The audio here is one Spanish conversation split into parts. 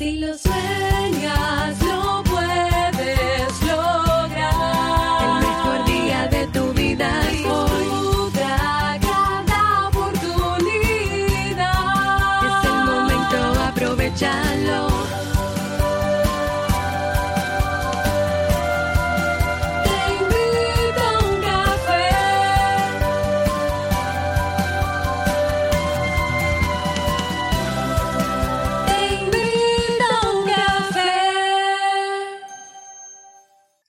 Si lo sueñas, lo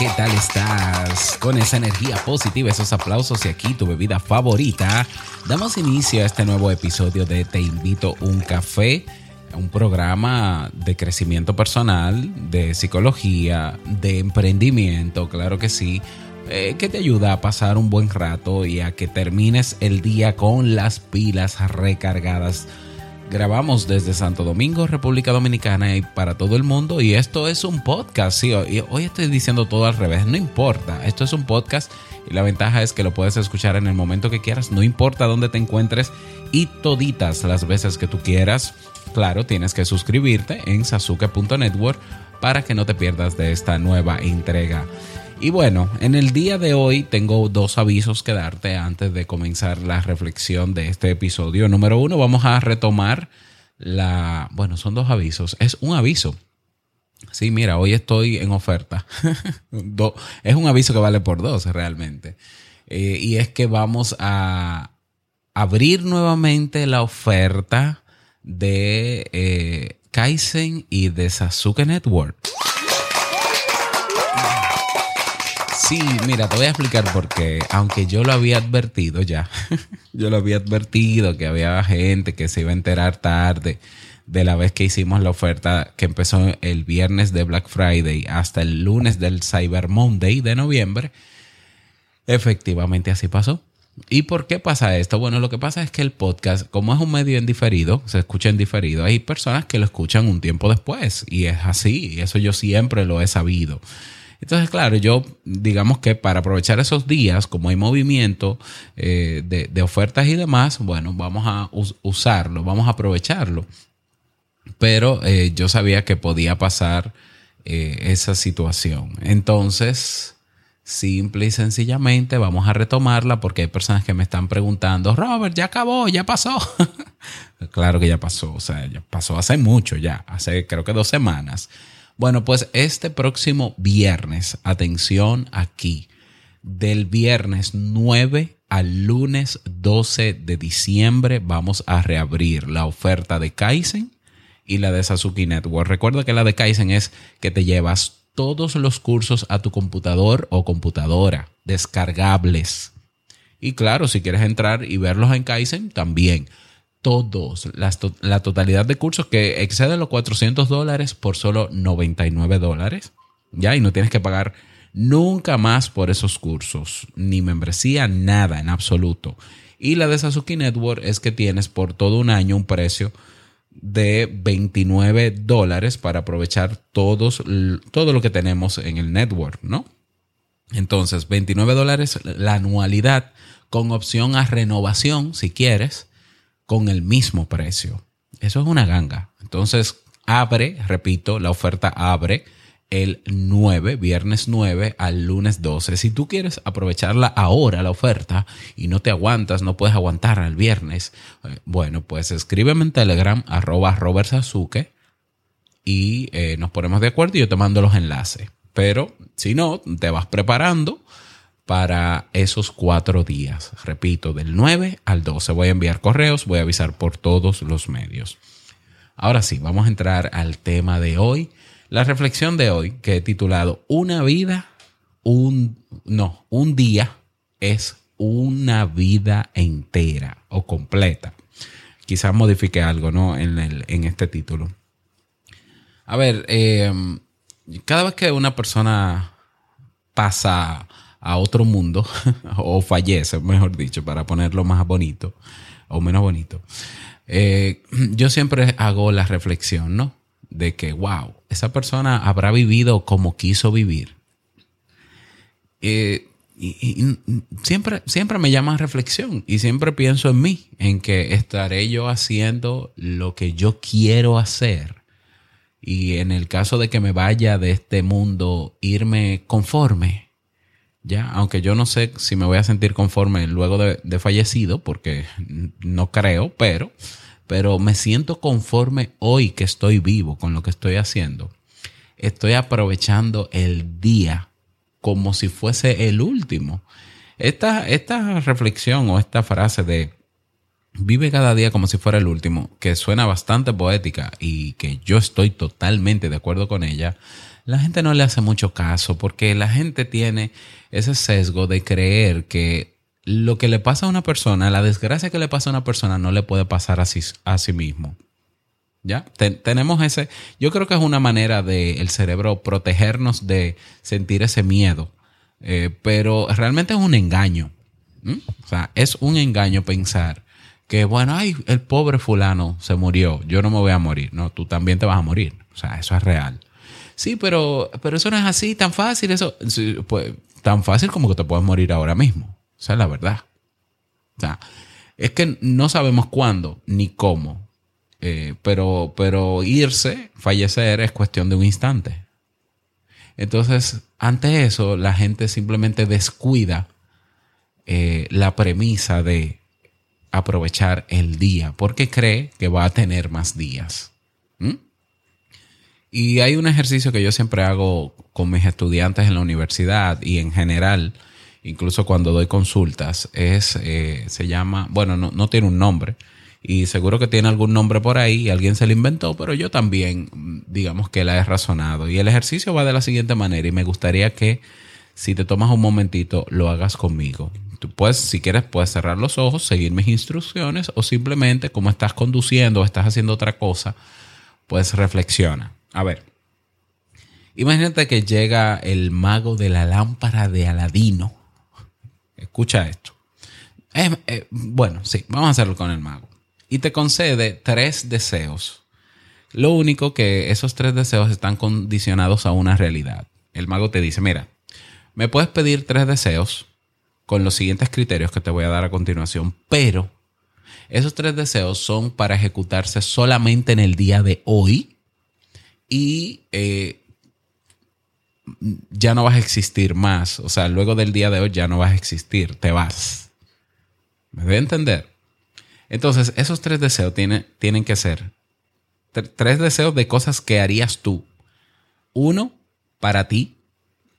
¿Qué tal estás? Con esa energía positiva, esos aplausos y aquí tu bebida favorita, damos inicio a este nuevo episodio de Te invito un café, un programa de crecimiento personal, de psicología, de emprendimiento, claro que sí, eh, que te ayuda a pasar un buen rato y a que termines el día con las pilas recargadas. Grabamos desde Santo Domingo, República Dominicana y para todo el mundo. Y esto es un podcast. Sí, hoy estoy diciendo todo al revés. No importa. Esto es un podcast y la ventaja es que lo puedes escuchar en el momento que quieras. No importa dónde te encuentres y toditas las veces que tú quieras. Claro, tienes que suscribirte en sasuke.network para que no te pierdas de esta nueva entrega. Y bueno, en el día de hoy tengo dos avisos que darte antes de comenzar la reflexión de este episodio. Número uno, vamos a retomar la... Bueno, son dos avisos. Es un aviso. Sí, mira, hoy estoy en oferta. Es un aviso que vale por dos realmente. Eh, y es que vamos a abrir nuevamente la oferta de eh, Kaizen y de Sasuke Network. Sí, mira, te voy a explicar por qué. Aunque yo lo había advertido ya, yo lo había advertido que había gente que se iba a enterar tarde de la vez que hicimos la oferta que empezó el viernes de Black Friday hasta el lunes del Cyber Monday de noviembre. Efectivamente así pasó. ¿Y por qué pasa esto? Bueno, lo que pasa es que el podcast, como es un medio en diferido, se escucha en diferido, hay personas que lo escuchan un tiempo después y es así, eso yo siempre lo he sabido. Entonces, claro, yo digamos que para aprovechar esos días, como hay movimiento eh, de, ofertas y demás, bueno, vamos a us- usarlo, vamos a aprovecharlo. Pero eh, yo sabía que podía pasar eh, esa situación. Entonces, simple y sencillamente vamos a retomarla porque hay personas que me están preguntando, Robert, ya acabó, ya pasó. claro que ya pasó, o sea, ya pasó hace mucho ya, hace creo que dos semanas. Bueno, pues este próximo viernes, atención aquí, del viernes 9 al lunes 12 de diciembre vamos a reabrir la oferta de Kaizen y la de Sasuke Network. Recuerda que la de Kaizen es que te llevas todos los cursos a tu computador o computadora, descargables. Y claro, si quieres entrar y verlos en Kaizen, también. Todos, las la totalidad de cursos que excede los 400 dólares por solo 99 dólares. Ya, y no tienes que pagar nunca más por esos cursos, ni membresía, nada en absoluto. Y la de Sasuke Network es que tienes por todo un año un precio de 29 dólares para aprovechar todos, todo lo que tenemos en el network, ¿no? Entonces, 29 dólares la anualidad con opción a renovación, si quieres, con el mismo precio. Eso es una ganga. Entonces, abre, repito, la oferta abre el 9, viernes 9 al lunes 12. Si tú quieres aprovecharla ahora, la oferta, y no te aguantas, no puedes aguantar al viernes, eh, bueno, pues escríbeme en Telegram, arroba Robert Sasuke, y eh, nos ponemos de acuerdo y yo te mando los enlaces. Pero si no, te vas preparando para esos cuatro días. Repito, del 9 al 12. Voy a enviar correos, voy a avisar por todos los medios. Ahora sí, vamos a entrar al tema de hoy. La reflexión de hoy, que he titulado Una vida, un, no, un día es una vida entera o completa. Quizás modifique algo, ¿no? En, el- en este título. A ver, eh, cada vez que una persona pasa a otro mundo o fallece, mejor dicho, para ponerlo más bonito o menos bonito, eh, yo siempre hago la reflexión, ¿no? De que, wow, esa persona habrá vivido como quiso vivir. Eh, y, siempre, siempre me llama reflexión y siempre pienso en mí, en que estaré yo haciendo lo que yo quiero hacer. Y en el caso de que me vaya de este mundo, irme conforme. Ya, aunque yo no sé si me voy a sentir conforme luego de, fallecido, porque no creo, pero, pero me siento conforme hoy que estoy vivo con lo que estoy haciendo. Estoy aprovechando el día como si fuese el último. Esta, esta reflexión o esta frase de vive cada día como si fuera el último, que suena bastante poética y que yo estoy totalmente de acuerdo con ella, la gente no le hace mucho caso porque la gente tiene ese sesgo de creer que lo que le pasa a una persona, la desgracia que le pasa a una persona no le puede pasar a sí, a sí mismo. ¿Ya? tenemos ese, yo creo que es una manera del cerebro protegernos de sentir ese miedo, eh, pero realmente es un engaño. O sea, es un engaño pensar que, bueno, ay, el pobre fulano se murió, yo no me voy a morir. No, tú también te vas a morir. O sea, eso es real. Sí, pero, pero eso no es así, tan fácil, eso, pues, tan fácil como que te puedes morir ahora mismo. Esa es la verdad. O sea, es que no sabemos cuándo ni cómo eh, pero, pero irse, fallecer, es cuestión de un instante. Entonces, ante eso, la gente simplemente descuida eh, la premisa de aprovechar el día, porque cree que va a tener más días. ¿Mm? Y hay un ejercicio que yo siempre hago con mis estudiantes en la universidad y en general, incluso cuando doy consultas, es, eh, se llama, bueno, no, no tiene un nombre, y seguro que tiene algún nombre por ahí y alguien se lo inventó, pero yo también, digamos que la he razonado. Y el ejercicio va de la siguiente manera y me gustaría que si te tomas un momentito lo hagas conmigo. Tú puedes, si quieres, puedes cerrar los ojos, seguir mis instrucciones o simplemente como estás conduciendo o estás haciendo otra cosa, pues reflexiona. A ver, imagínate que llega el mago de la lámpara de Aladino. Escucha esto. Eh, bueno, sí, vamos a hacerlo con el mago y te concede tres deseos. Lo único que esos tres deseos están condicionados a una realidad. El mago te dice, mira, me puedes pedir tres deseos con los siguientes criterios que te voy a dar a continuación, pero esos tres deseos son para ejecutarse solamente en el día de hoy y eh, ya no vas a existir más. O sea, luego del día de hoy ya no vas a existir, te vas. ¿Me a entender? Entonces, esos tres deseos tienen que ser tres deseos de cosas que harías tú. Uno para ti,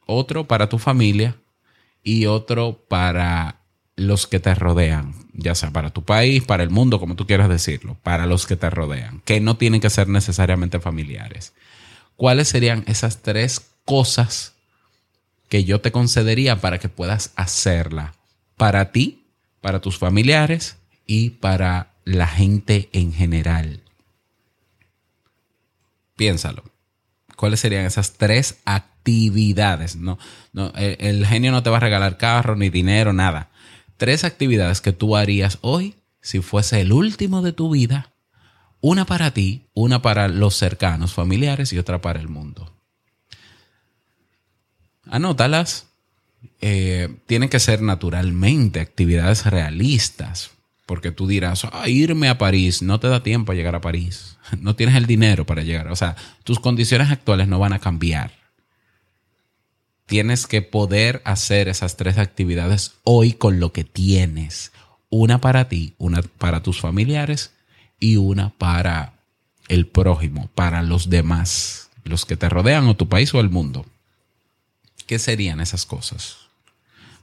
otro para tu familia y otro para los que te rodean, ya sea para tu país, para el mundo, como tú quieras decirlo, para los que te rodean, que no tienen que ser necesariamente familiares. ¿Cuáles serían esas tres cosas que yo te concedería para que puedas hacerla para ti, para tus familiares y para la gente en general. Piénsalo. ¿Cuáles serían esas tres actividades? No, no, el, genio no te va a regalar carro, ni dinero, nada. Tres actividades que tú harías hoy si fuese el último de tu vida. Una para ti, una para los cercanos, familiares y otra para el mundo. Anótalas. Eh, tienen que ser naturalmente actividades realistas. Porque tú dirás, ah, irme a París, no te da tiempo a llegar a París. No tienes el dinero para llegar. O sea, tus condiciones actuales no van a cambiar. Tienes que poder hacer esas tres actividades hoy con lo que tienes. Una para ti, una para tus familiares y una para el prójimo, para los demás, los que te rodean o tu país o el mundo. ¿Qué serían esas cosas?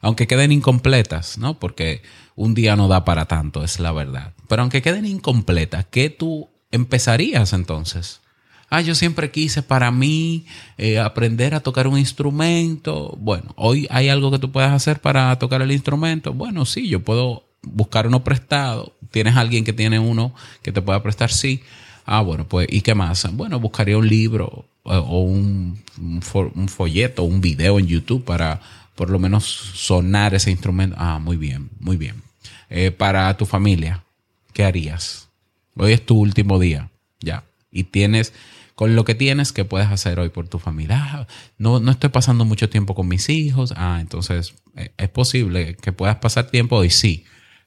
Aunque queden incompletas, ¿no? Porque un día no da para tanto, es la verdad. Pero aunque queden incompletas, ¿qué tú empezarías entonces? Ah, yo siempre quise para mí eh, aprender a tocar un instrumento. Bueno, hoy hay algo que tú puedes hacer para tocar el instrumento. Bueno, sí, yo puedo buscar uno prestado. ¿Tienes alguien que tiene uno que te pueda prestar? Sí. Ah, bueno, pues, ¿y qué más? Bueno, buscaría un libro o un, un, folleto, un video en YouTube para por lo menos sonar ese instrumento. Ah, muy bien, muy bien. Eh, para tu familia, ¿qué harías? Hoy es tu último día, ya. Y tienes, con lo que tienes, ¿qué puedes hacer hoy por tu familia? Ah, no, no estoy pasando mucho tiempo con mis hijos. Ah, entonces, eh, ¿es posible que puedas pasar tiempo hoy? Sí.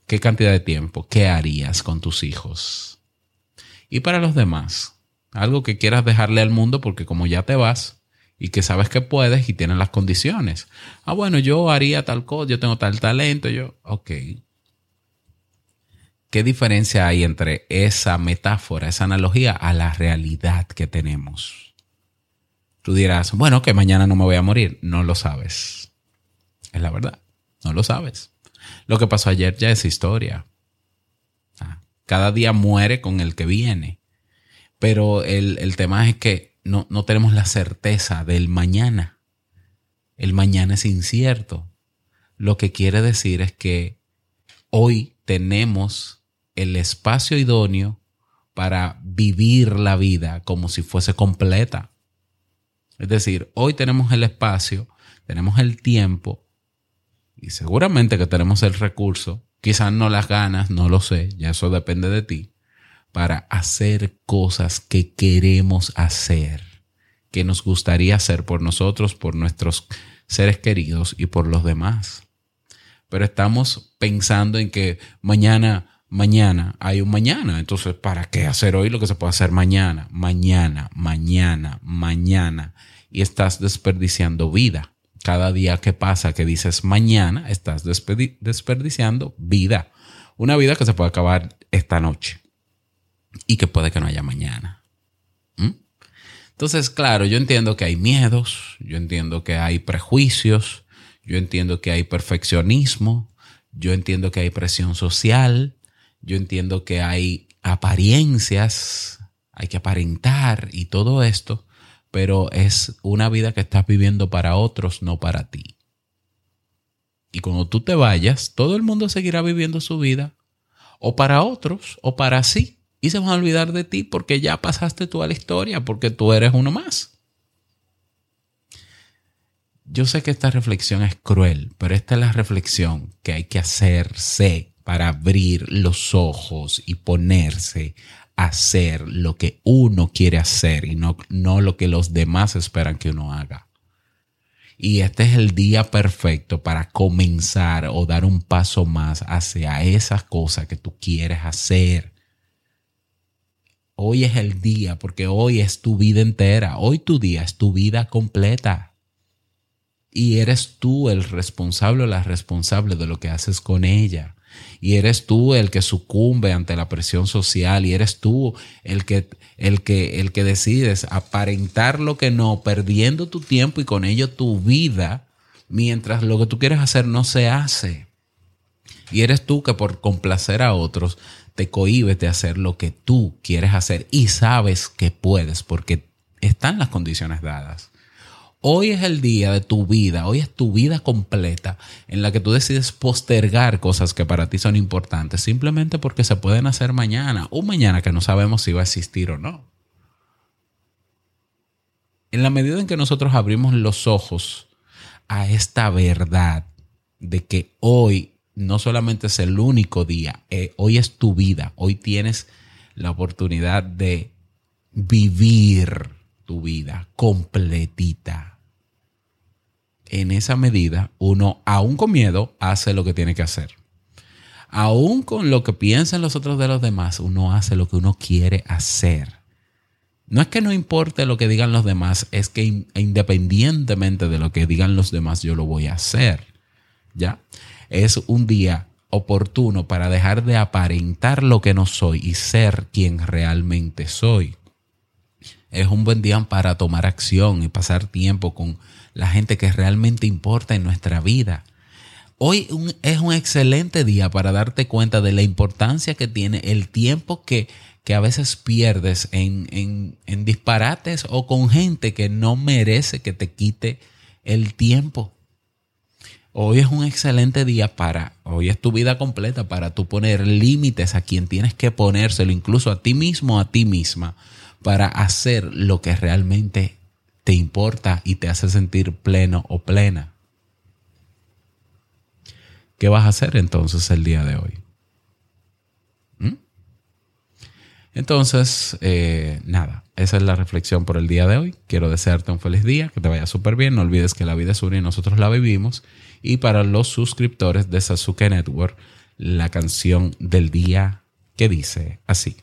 ¿Qué cantidad de tiempo? ¿Qué harías con tus hijos? Y para los demás, algo que quieras dejarle al mundo porque como ya te vas y que sabes que puedes y tienes las condiciones. Ah, bueno, yo haría tal cosa, yo tengo tal talento, yo, ok. ¿Qué diferencia hay entre esa metáfora, esa analogía a la realidad que tenemos? Tú dirás, bueno, que mañana no me voy a morir. No lo sabes. Es la verdad. No lo sabes. Lo que pasó ayer ya es historia. Ah, cada día muere con el que viene. Pero el, tema es que no, no tenemos la certeza del mañana. El mañana es incierto. Lo que quiere decir es que hoy tenemos el espacio idóneo para vivir la vida como si fuese completa. Es decir, hoy tenemos el espacio, tenemos el tiempo y seguramente que tenemos el recurso, quizás no las ganas, no lo sé, ya eso depende de ti, para hacer cosas que queremos hacer, que nos gustaría hacer por nosotros, por nuestros seres queridos y por los demás. Pero estamos pensando en que mañana, mañana, hay un mañana. Entonces, ¿para qué hacer hoy lo que se puede hacer mañana? Mañana, mañana, mañana. Y estás desperdiciando vida. Cada día que pasa que dices mañana, estás desperdiciando vida. Una vida que se puede acabar esta noche y que puede que no haya mañana. ¿Mm? Entonces, claro, yo entiendo que hay miedos, yo entiendo que hay prejuicios, yo entiendo que hay perfeccionismo, yo entiendo que hay presión social, yo entiendo que hay apariencias, hay que aparentar y todo esto, pero es una vida que estás viviendo para otros, no para ti. Y cuando tú te vayas, todo el mundo seguirá viviendo su vida, o para otros, o para sí y se van a olvidar de ti porque ya pasaste tú a la historia, porque tú eres uno más. Yo sé que esta reflexión es cruel, pero esta es la reflexión que hay que hacerse para abrir los ojos y ponerse a hacer lo que uno quiere hacer y no, no lo que los demás esperan que uno haga. Y este es el día perfecto para comenzar o dar un paso más hacia esas cosas que tú quieres hacer Hoy es el día, porque hoy es tu vida entera. Hoy tu día es tu vida completa. Y eres tú el responsable o la responsable de lo que haces con ella. Y eres tú el que sucumbe ante la presión social. Y eres tú el que, el que, el que decides aparentar lo que no, perdiendo tu tiempo y con ello tu vida, mientras lo que tú quieres hacer no se hace. Y eres tú que por complacer a otros te cohibes de hacer lo que tú quieres hacer y sabes que puedes porque están las condiciones dadas. Hoy es el día de tu vida, hoy es tu vida completa en la que tú decides postergar cosas que para ti son importantes simplemente porque se pueden hacer mañana, o mañana que no sabemos si va a existir o no. En la medida en que nosotros abrimos los ojos a esta verdad de que hoy no solamente es el único día, eh, hoy es tu vida, hoy tienes la oportunidad de vivir tu vida completita. En esa medida, uno, aún con miedo, hace lo que tiene que hacer. Aún con lo que piensan los otros de los demás, uno hace lo que uno quiere hacer. No es que no importe lo que digan los demás, es que independientemente de lo que digan los demás, yo lo voy a hacer. ¿Ya? es un día oportuno para dejar de aparentar lo que no soy y ser quien realmente soy. Es un buen día para tomar acción y pasar tiempo con la gente que realmente importa en nuestra vida. Hoy es un excelente día para darte cuenta de la importancia que tiene el tiempo que, que a veces pierdes en, en, en disparates o con gente que no merece que te quite el tiempo. Hoy es un excelente día para, hoy es tu vida completa para tú poner límites a quien tienes que ponérselo, incluso a ti mismo, a ti misma, para hacer lo que realmente te importa y te hace sentir pleno o plena. ¿Qué vas a hacer entonces el día de hoy? ¿Mm? Entonces, eh, nada, esa es la reflexión por el día de hoy. Quiero desearte un feliz día, que te vaya súper bien. No olvides que la vida es una y nosotros la vivimos. Y para los suscriptores de Sasuke Network, la canción del día que dice así.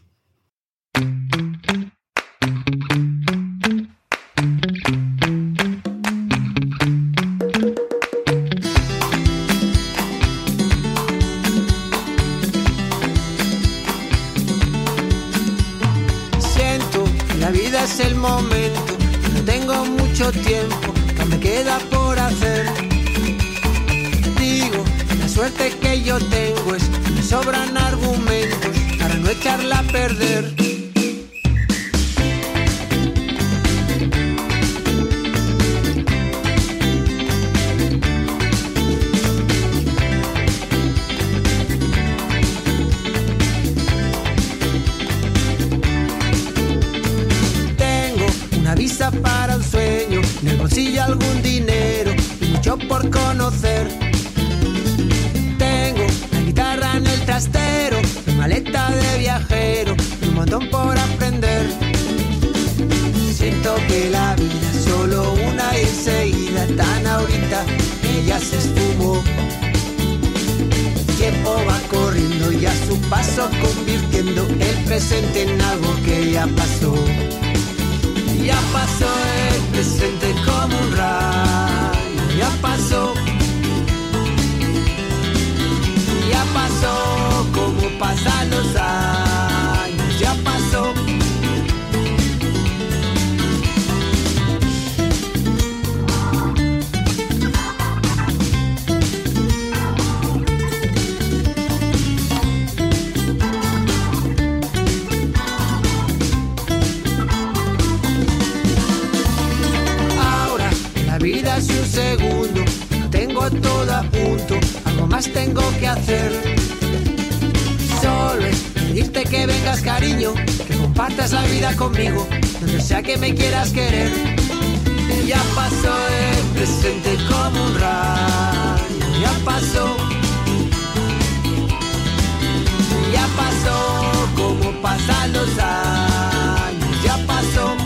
Es el momento, no tengo mucho tiempo, que me queda por hacer. Digo, la suerte que yo tengo es que me sobran argumentos para no echarla a perder. Visa para un sueño, en el bolsillo algún dinero y mucho por conocer. Tengo la guitarra en el trastero, mi maleta de viajero y un montón por aprender. Siento que la vida es solo una y enseguida tan ahorita que ya se esfumó. El tiempo va corriendo y a su paso convirtiendo el presente en algo que ya pasó. Ya pasó el presente como un rayo, ya pasó. Cariño, que compartas la vida conmigo, donde sea que me quieras querer. Ya pasó el presente como un rayo, ya pasó. Ya pasó como pasan los años, ya pasó.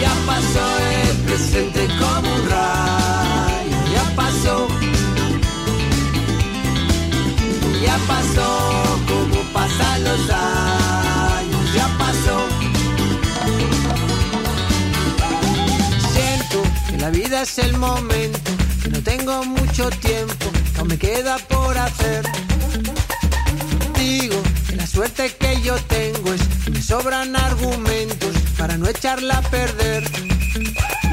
Ya pasó el presente como un rayo, ya pasó. Ya pasó los años, ya pasó. Siento que la vida es el momento, que no tengo mucho tiempo, que me queda por hacer. Digo que la suerte que yo tengo es que me sobran argumentos para no echarla a perder.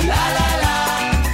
La la